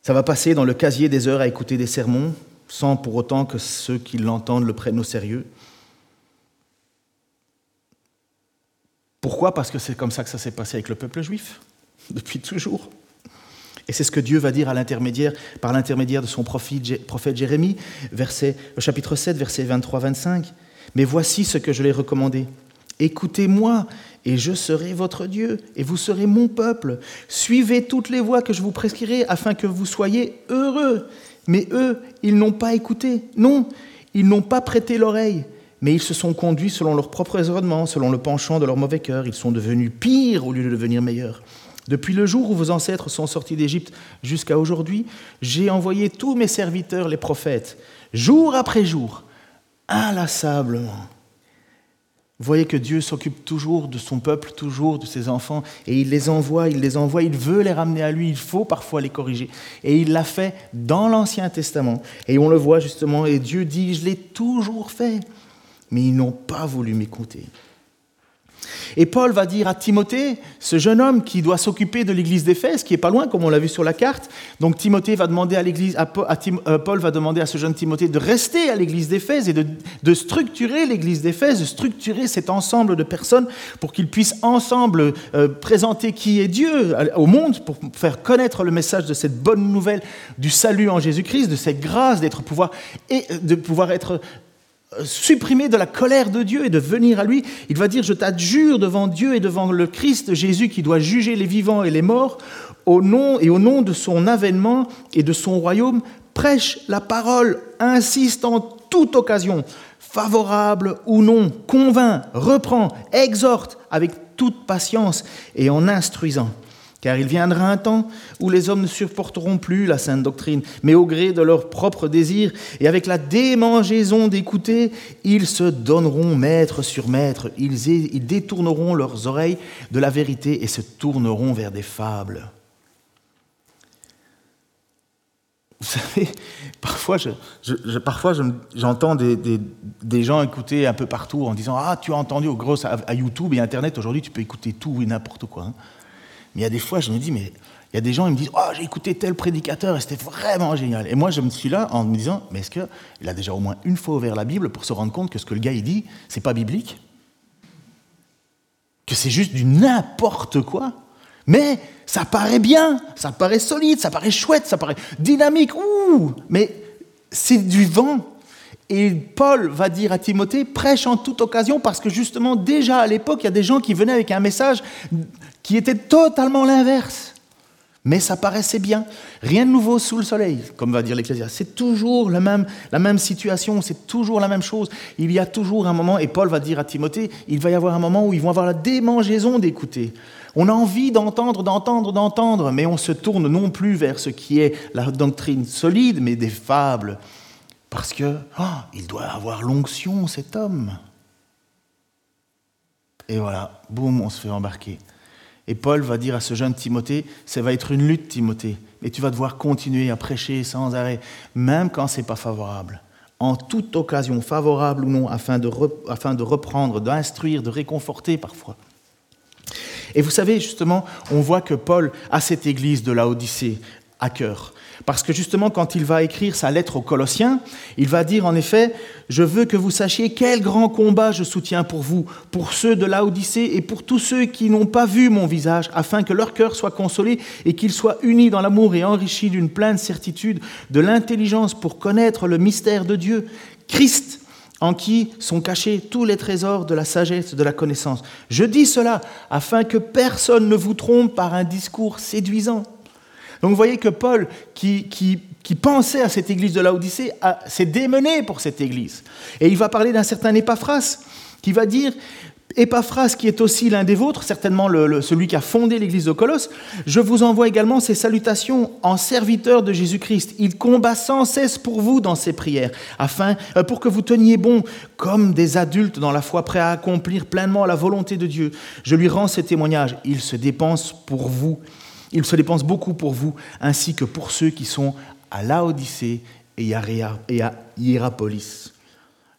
Ça va passer dans le casier des heures à écouter des sermons, sans pour autant que ceux qui l'entendent le prennent au sérieux. Pourquoi? Parce que c'est comme ça que ça s'est passé avec le peuple juif, [LAUGHS] depuis toujours. Et c'est ce que Dieu va dire par l'intermédiaire de son prophète, Jérémie, verset, chapitre 7, verset 23-25. Mais voici ce que je l'ai recommandé. Écoutez-moi, et je serai votre Dieu, et vous serez mon peuple. Suivez toutes les voies que je vous prescrirai, afin que vous soyez heureux. Mais eux, ils n'ont pas écouté. Non, ils n'ont pas prêté l'oreille mais ils se sont conduits selon leur propre raisonnement, selon le penchant de leur mauvais cœur. Ils sont devenus pires au lieu de devenir meilleurs. Depuis le jour où vos ancêtres sont sortis d'Égypte jusqu'à aujourd'hui, j'ai envoyé tous mes serviteurs, les prophètes, jour après jour, inlassablement. Voyez que Dieu s'occupe toujours de son peuple, toujours de ses enfants, et il les envoie, il les envoie, il veut les ramener à lui, il faut parfois les corriger. Et il l'a fait dans l'Ancien Testament. Et on le voit justement, et Dieu dit, je l'ai toujours fait mais ils n'ont pas voulu m'écouter. Et Paul va dire à Timothée, ce jeune homme qui doit s'occuper de l'église d'Éphèse, qui est pas loin, comme on l'a vu sur la carte. Donc Timothée va demander à l'église, euh, Paul va demander à ce jeune Timothée de rester à l'église d'Éphèse et de, structurer l'église d'Éphèse, de structurer cet ensemble de personnes pour qu'ils puissent ensemble euh, présenter qui est Dieu au monde, pour faire connaître le message de cette bonne nouvelle du salut en Jésus-Christ, de cette grâce d'être pouvoir et de pouvoir être supprimer de la colère de Dieu et de venir à lui. Il va dire, je t'adjure devant Dieu et devant le Christ Jésus qui doit juger les vivants et les morts, au nom et au nom de son avènement et de son royaume, prêche la parole, insiste en toute occasion, favorable ou non, convainc, reprend, exhorte avec toute patience et en instruisant. Car il viendra un temps où les hommes ne supporteront plus la sainte doctrine, mais au gré de leurs propres désirs, et avec la démangeaison d'écouter, ils se donneront maître sur maître, ils, détourneront leurs oreilles de la vérité et se tourneront vers des fables. Vous savez, parfois, parfois j'entends des, des, gens écouter un peu partout en disant Ah, tu as entendu, au gros, à, YouTube et Internet, aujourd'hui, tu peux écouter tout et n'importe quoi. Hein. Mais il y a des fois, je me dis Mais il y a des gens, ils me disent Oh, j'ai écouté tel prédicateur et c'était vraiment génial. Et moi, je me suis là en me disant Mais est-ce qu'il a déjà au moins une fois ouvert la Bible pour se rendre compte que ce que le gars, il dit, c'est pas biblique? Que c'est juste du n'importe quoi? Mais ça paraît bien, ça paraît solide, ça paraît chouette, ça paraît dynamique. Ouh, mais c'est du vent. Et Paul va dire à Timothée, prêche en toute occasion, parce que justement, déjà à l'époque, il y a des gens qui venaient avec un message qui était totalement l'inverse. Mais ça paraissait bien. Rien de nouveau sous le soleil, comme va dire l'Ecclésiaste. C'est toujours la même, la même situation, c'est toujours la même chose. Il y a toujours un moment, et Paul va dire à Timothée, il va y avoir un moment où ils vont avoir la démangeaison d'écouter. On a envie d'entendre, d'entendre, d'entendre, mais on se tourne non plus vers ce qui est la doctrine solide, mais des fables. Parce que, oh, il doit avoir l'onction, cet homme. Et voilà, boum, on se fait embarquer. Et Paul va dire à ce jeune Timothée, ça va être une lutte, Timothée, mais tu vas devoir continuer à prêcher sans arrêt, même quand ce n'est pas favorable. En toute occasion, favorable ou non, afin de, afin de reprendre, d'instruire, de réconforter parfois. Et vous savez, justement, on voit que Paul a cette église de la Odyssée à cœur. Parce que justement, quand il va écrire sa lettre aux Colossiens, il va dire en effet, je veux que vous sachiez quel grand combat je soutiens pour vous, pour ceux de la Odyssée et pour tous ceux qui n'ont pas vu mon visage, afin que leur cœur soit consolé et qu'ils soient unis dans l'amour et enrichis d'une pleine certitude de l'intelligence pour connaître le mystère de Dieu, Christ en qui sont cachés tous les trésors de la sagesse, de la connaissance. Je dis cela afin que personne ne vous trompe par un discours séduisant. Donc vous voyez que Paul, qui, qui, pensait à cette église de l'Odyssée, s'est démené pour cette église. Et il va parler d'un certain Épaphras, qui va dire, Épaphras, qui est aussi l'un des vôtres, certainement celui qui a fondé l'église de Colosse, je vous envoie également ces salutations en serviteur de Jésus-Christ. Il combat sans cesse pour vous dans ses prières, afin euh, pour que vous teniez bon comme des adultes dans la foi, prêts à accomplir pleinement la volonté de Dieu. Je lui rends ce témoignage. Il se dépense pour vous. Il se dépense beaucoup pour vous, ainsi que pour ceux qui sont à Laodicée et à Hierapolis.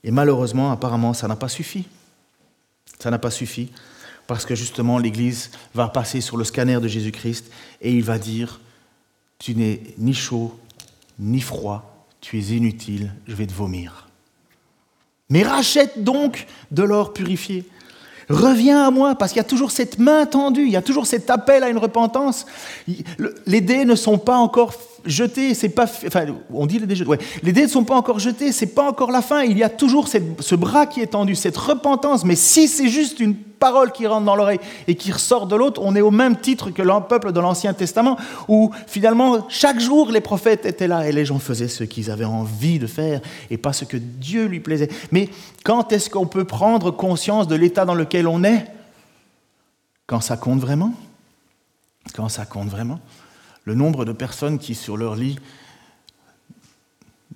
Et malheureusement, apparemment, ça n'a pas suffi. Ça n'a pas suffi parce que justement l'Église va passer sur le scanner de Jésus-Christ et il va dire, tu n'es ni chaud ni froid, tu es inutile, je vais te vomir. Mais rachète donc de l'or purifié. Reviens à moi, parce qu'il y a toujours cette main tendue, il y a toujours cet appel à une repentance. Les dés ne sont pas encore jetés, c'est pas, enfin, on dit les dés, ouais. les dés ne sont pas encore jetés, c'est pas encore la fin. Il y a toujours ce bras qui est tendu, cette repentance. Mais si c'est juste une parole qui rentre dans l'oreille et qui ressort de l'autre, on est au même titre que le peuple de l'Ancien Testament, où finalement chaque jour les prophètes étaient là et les gens faisaient ce qu'ils avaient envie de faire et pas ce que Dieu lui plaisait. Mais quand est-ce qu'on peut prendre conscience de l'état dans lequel on est? Quand ça compte vraiment? Quand ça compte vraiment? Le nombre de personnes qui, sur leur lit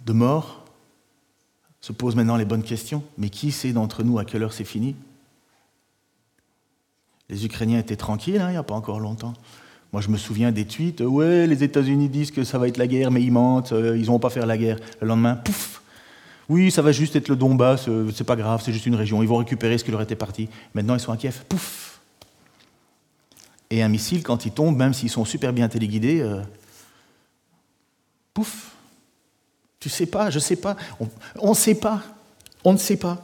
de mort, se posent maintenant les bonnes questions. Mais qui sait d'entre nous? À quelle heure c'est fini? Les Ukrainiens étaient tranquilles hein, il n'y a pas encore longtemps. Moi, je me souviens des tweets Ouais, les États-Unis disent que ça va être la guerre, mais ils mentent, euh, ils ne vont pas faire la guerre. Le lendemain, pouf Oui, ça va juste être le Donbass, euh, c'est pas grave, c'est juste une région. Ils vont récupérer ce qui leur était parti. Maintenant, ils sont à Kiev. Pouf et un missile, quand il tombe, même s'ils sont super bien téléguidés, euh, pouf, tu sais pas, je sais pas, on ne sait pas, on ne sait pas.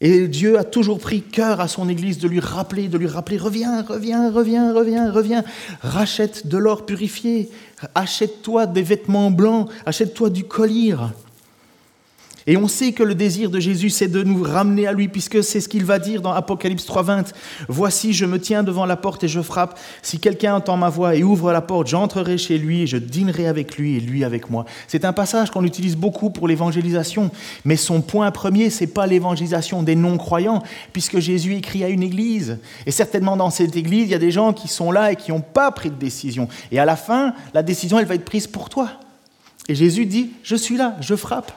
Et Dieu a toujours pris cœur à son Église de lui rappeler, de lui rappeler, reviens, reviens, reviens, reviens, reviens, rachète de l'or purifié, achète-toi des vêtements blancs, achète-toi du collier. Et on sait que le désir de Jésus, c'est de nous ramener à lui, puisque c'est ce qu'il va dire dans Apocalypse 3.20. Voici, je me tiens devant la porte et je frappe. Si quelqu'un entend ma voix et ouvre la porte, j'entrerai chez lui et je dînerai avec lui et lui avec moi. C'est un passage qu'on utilise beaucoup pour l'évangélisation. Mais son point premier, c'est pas l'évangélisation des non-croyants, puisque Jésus écrit à une église. Et certainement dans cette église, il y a des gens qui sont là et qui n'ont pas pris de décision. Et à la fin, la décision, elle va être prise pour toi. Et Jésus dit, je suis là, je frappe.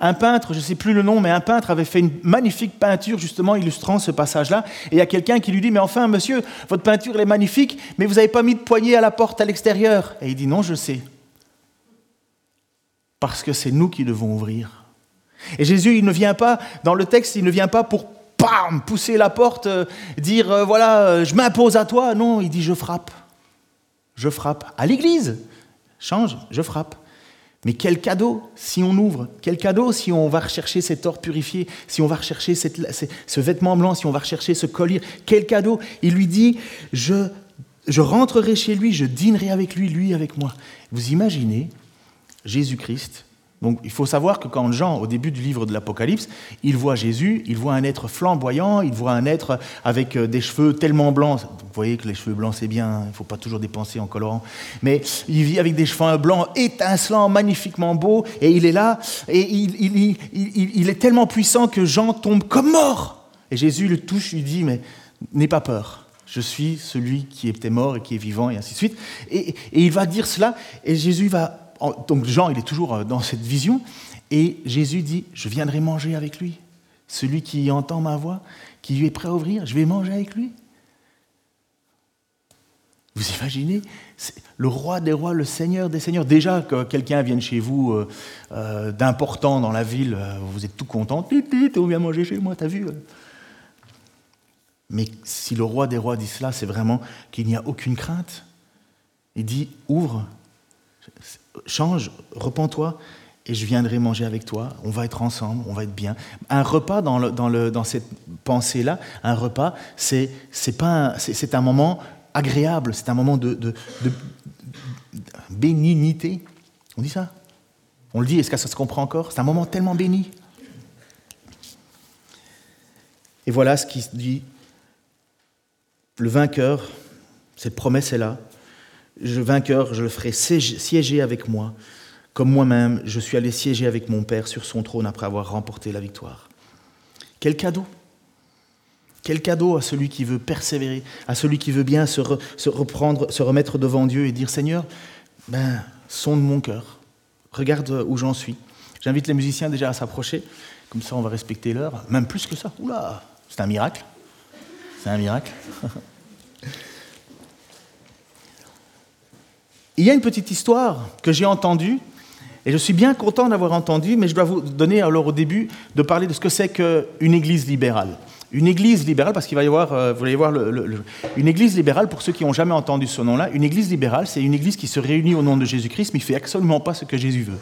Un peintre, je ne sais plus le nom, mais un peintre avait fait une magnifique peinture justement illustrant ce passage-là. Et il y a quelqu'un qui lui dit, mais enfin monsieur, votre peinture elle est magnifique, mais vous n'avez pas mis de poignée à la porte à l'extérieur. Et il dit, non, je sais. Parce que c'est nous qui devons ouvrir. Et Jésus, il ne vient pas, dans le texte, il ne vient pas pour pam, pousser la porte, euh, dire, euh, voilà, euh, je m'impose à toi. Non, il dit, je frappe. Je frappe. À l'église. Change, je frappe. Mais quel cadeau si on ouvre, quel cadeau si on va rechercher cet or purifié, si on va rechercher ce vêtement blanc, si on va rechercher ce collier, quel cadeau? Il lui dit, je, je rentrerai chez lui, je dînerai avec lui, lui avec moi. Vous imaginez Jésus-Christ donc il faut savoir que quand Jean, au début du livre de l'Apocalypse, il voit Jésus, il voit un être flamboyant, il voit un être avec euh, des cheveux tellement blancs. Vous voyez que les cheveux blancs c'est bien, il ne faut pas toujours dépenser en colorant. Mais il vit avec des cheveux blancs étincelants, magnifiquement beaux, et il est là, et il, il est tellement puissant que Jean tombe comme mort. Et Jésus le touche, lui dit, mais n'aie pas peur. Je suis celui qui était mort et qui est vivant, et ainsi de suite. Et, et il va dire cela, et Jésus va donc Jean, il est toujours euh, dans cette vision, et Jésus dit, je viendrai manger avec lui. Celui qui entend ma voix, qui est prêt à ouvrir, je vais manger avec lui. Vous imaginez Le roi des rois, le seigneur des seigneurs. Déjà que quelqu'un vienne chez vous euh, euh, d'important dans la ville, vous êtes tout content. On vient manger chez moi, t'as vu Mais si le roi des rois dit cela, c'est vraiment qu'il n'y a aucune crainte. Il dit, ouvre, change, repens-toi, et je viendrai manger avec toi, on va être ensemble, on va être bien. Un repas dans, dans, cette pensée-là, un repas, c'est un, un moment agréable, c'est un moment de, de, bénignité. On dit ça? On le dit, est-ce que ça se comprend encore? C'est un moment tellement béni. Et voilà ce qui dit, le vainqueur, cette promesse est là, je vainqueur, je le ferai siéger avec moi, comme moi-même, je suis allé siéger avec mon Père sur son trône après avoir remporté la victoire. Quel cadeau Quel cadeau à celui qui veut persévérer, à celui qui veut bien se, reprendre, se remettre devant Dieu et dire Seigneur, ben, sonde mon cœur, regarde où j'en suis. J'invite les musiciens déjà à s'approcher, comme ça on va respecter l'heure, même plus que ça. Oula, c'est un miracle. C'est un miracle. [LAUGHS] Il y a une petite histoire que j'ai entendue, et je suis bien content d'avoir entendu, mais je dois vous donner alors au début de parler de ce que c'est qu'une église libérale. Une église libérale, parce qu'il va y avoir, euh, vous allez voir, une église libérale, pour ceux qui n'ont jamais entendu ce nom-là, une église libérale, c'est une église qui se réunit au nom de Jésus-Christ, mais qui ne fait absolument pas ce que Jésus veut.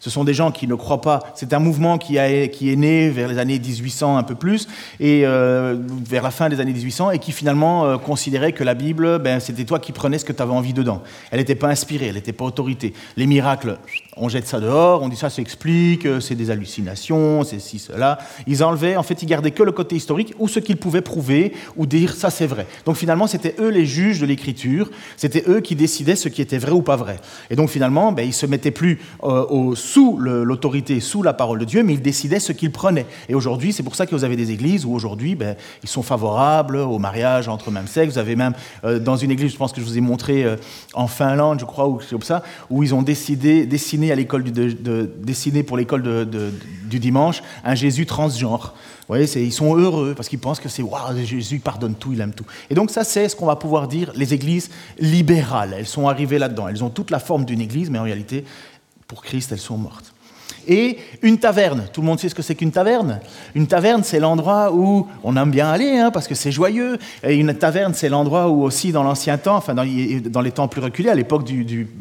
Ce sont des gens qui ne croient pas. C'est un mouvement qui, est né vers les années 1800 un peu plus, et euh, vers la fin des années 1800, et qui finalement euh, considérait que la Bible, ben, c'était toi qui prenais ce que tu avais envie dedans. Elle n'était pas inspirée, elle n'était pas autorité. Les miracles, on jette ça dehors, on dit ça s'explique, euh, c'est des hallucinations, c'est ci, cela. Ils enlevaient, en fait, ils gardaient que le côté historique ou ce qu'ils pouvaient prouver ou dire ça c'est vrai. Donc finalement, c'était eux les juges de l'écriture, c'était eux qui décidaient ce qui était vrai ou pas vrai. Et donc finalement, ben, ils se mettaient plus au sous l'autorité, sous la parole de Dieu, mais ils décidaient ce qu'ils prenaient. Et aujourd'hui, c'est pour ça que vous avez des églises où aujourd'hui, ben, ils sont favorables au mariage entre même sexe. Vous avez même euh, dans une église, je pense que je vous ai montré euh, en Finlande, je crois, ou comme ça, où ils ont décidé, dessiné à l'école de, de, pour l'école du dimanche un Jésus transgenre. Vous voyez, ils sont heureux parce qu'ils pensent que c'est waouh, Jésus pardonne tout, il aime tout. Et donc ça, c'est ce qu'on va pouvoir dire les églises libérales. Elles sont arrivées là-dedans. Elles ont toute la forme d'une église, mais en réalité, pour Christ, elles sont mortes. Et une taverne. Tout le monde sait ce que c'est qu'une taverne. Une taverne, c'est l'endroit où on aime bien aller, hein, parce que c'est joyeux. Et une taverne, c'est l'endroit où aussi, dans l'ancien temps, enfin dans, les temps plus reculés, à l'époque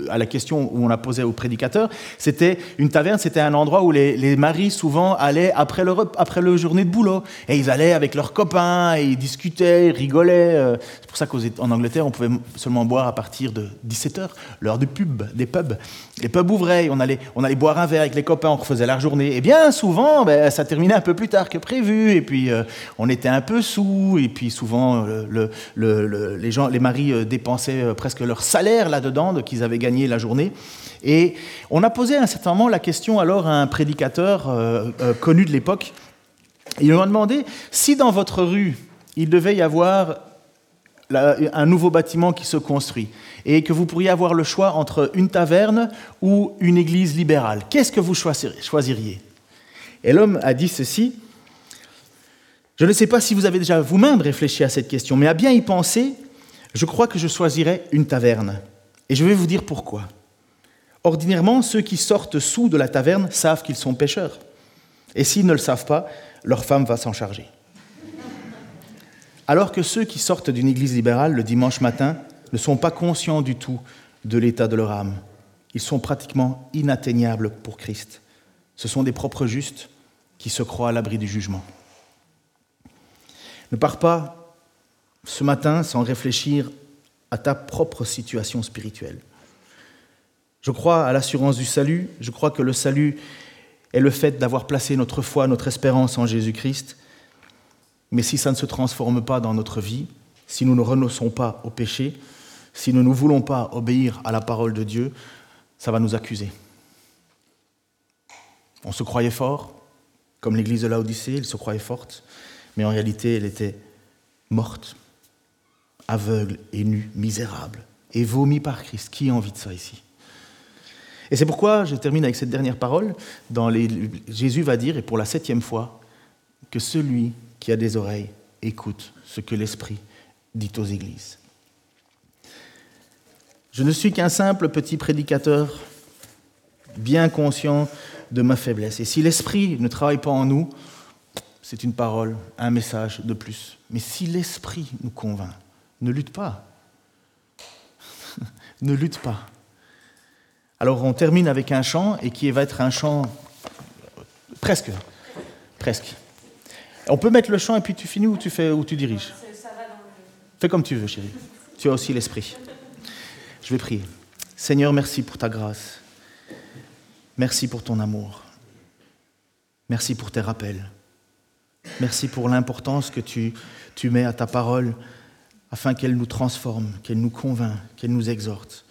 à la question où on a posé au prédicateur, c'était une taverne, c'était un endroit où les, maris souvent allaient après le après le journée de boulot, et ils allaient avec leurs copains, ils discutaient, ils rigolaient. Euh. C'est pour ça qu'en Angleterre, on pouvait seulement boire à partir de 17 h l'heure du pub, des pubs. Les pubs ouvraient, on allait, on allait boire un verre avec les copains refaisait la journée. Et bien souvent, ben, ça terminait un peu plus tard que prévu, et puis euh, on était un peu sous, et puis souvent le, les, gens, les maris dépensaient presque leur salaire là-dedans, qu'ils avaient gagné la journée. Et on a posé à un certain moment la question alors à un prédicateur connu de l'époque. Il lui a demandé si dans votre rue, il devait y avoir un nouveau bâtiment qui se construit et que vous pourriez avoir le choix entre une taverne ou une église libérale, qu'est-ce que vous choisiriez Et l'homme a dit ceci, je ne sais pas si vous avez déjà vous-même réfléchi à cette question, mais à bien y penser, je crois que je choisirais une taverne. Et je vais vous dire pourquoi. Ordinairement, ceux qui sortent sous de la taverne savent qu'ils sont pécheurs. Et s'ils ne le savent pas, leur femme va s'en charger. Alors que ceux qui sortent d'une église libérale le dimanche matin ne sont pas conscients du tout de l'état de leur âme. Ils sont pratiquement inatteignables pour Christ. Ce sont des propres justes qui se croient à l'abri du jugement. Ne pars pas ce matin sans réfléchir à ta propre situation spirituelle. Je crois à l'assurance du salut, je crois que le salut est le fait d'avoir placé notre foi, notre espérance en Jésus-Christ, mais si ça ne se transforme pas dans notre vie, si nous ne renonçons pas au péché, si nous ne voulons pas obéir à la parole de Dieu, ça va nous accuser. On se croyait fort, comme l'église de Laodicée, elle se croyait forte, mais en réalité, elle était morte, aveugle et nue, misérable, et vomi par Christ. Qui a envie de ça ici? Et c'est pourquoi je termine avec cette dernière parole. Jésus va dire, et pour la septième fois, que celui qui a des oreilles, écoute ce que l'Esprit dit aux églises. Je ne suis qu'un simple petit prédicateur, bien conscient de ma faiblesse. Et si l'Esprit ne travaille pas en nous, c'est une parole, un message de plus. Mais si l'Esprit nous convainc, ne lutte pas. [LAUGHS] ne lutte pas. Alors on termine avec un chant, et qui va être un chant presque, presque. On peut mettre le chant et puis tu finis ou tu, fais, ou tu diriges Fais comme tu veux, chérie. Tu as aussi l'esprit. Je vais prier. Seigneur, merci pour ta grâce. Merci pour ton amour. Merci pour tes rappels. Merci pour l'importance que tu, tu mets à ta parole afin qu'elle nous transforme, qu'elle nous convainc, qu'elle nous exhorte.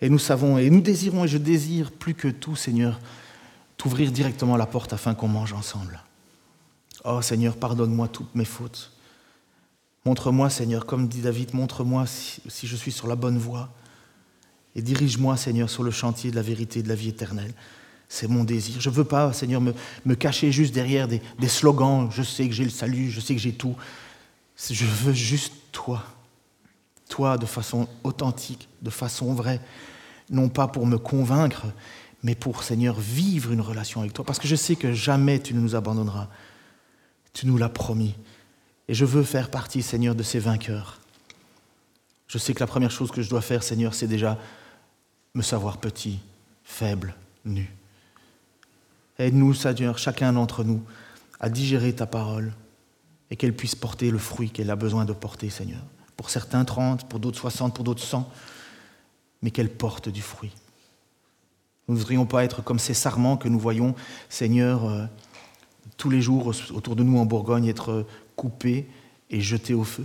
Et nous savons, et nous désirons, et je désire plus que tout, Seigneur, t'ouvrir directement la porte afin qu'on mange ensemble. Oh Seigneur, pardonne-moi toutes mes fautes. Montre-moi, Seigneur, comme dit David, montre-moi si, je suis sur la bonne voie. Et dirige-moi, Seigneur, sur le chantier de la vérité et de la vie éternelle. C'est mon désir. Je ne veux pas, Seigneur, me, cacher juste derrière des, des, slogans. Je sais que j'ai le salut, je sais que j'ai tout. Je veux juste toi. Toi de façon authentique, de façon vraie. Non pas pour me convaincre, mais pour, Seigneur, vivre une relation avec toi. Parce que je sais que jamais tu ne nous abandonneras. Tu nous l'as promis. Et je veux faire partie, Seigneur, de ces vainqueurs. Je sais que la première chose que je dois faire, Seigneur, c'est déjà me savoir petit, faible, nu. Aide-nous, Seigneur, chacun d'entre nous, à digérer ta parole et qu'elle puisse porter le fruit qu'elle a besoin de porter, Seigneur. Pour certains 30, pour d'autres 60, pour d'autres 100, mais qu'elle porte du fruit. Nous ne voudrions pas être comme ces sarments que nous voyons, Seigneur, euh, tous les jours autour de nous en Bourgogne être coupés et jetés au feu.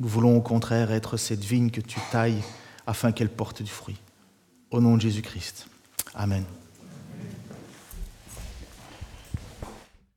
Nous voulons au contraire être cette vigne que tu tailles afin qu'elle porte du fruit. Au nom de Jésus-Christ. Amen.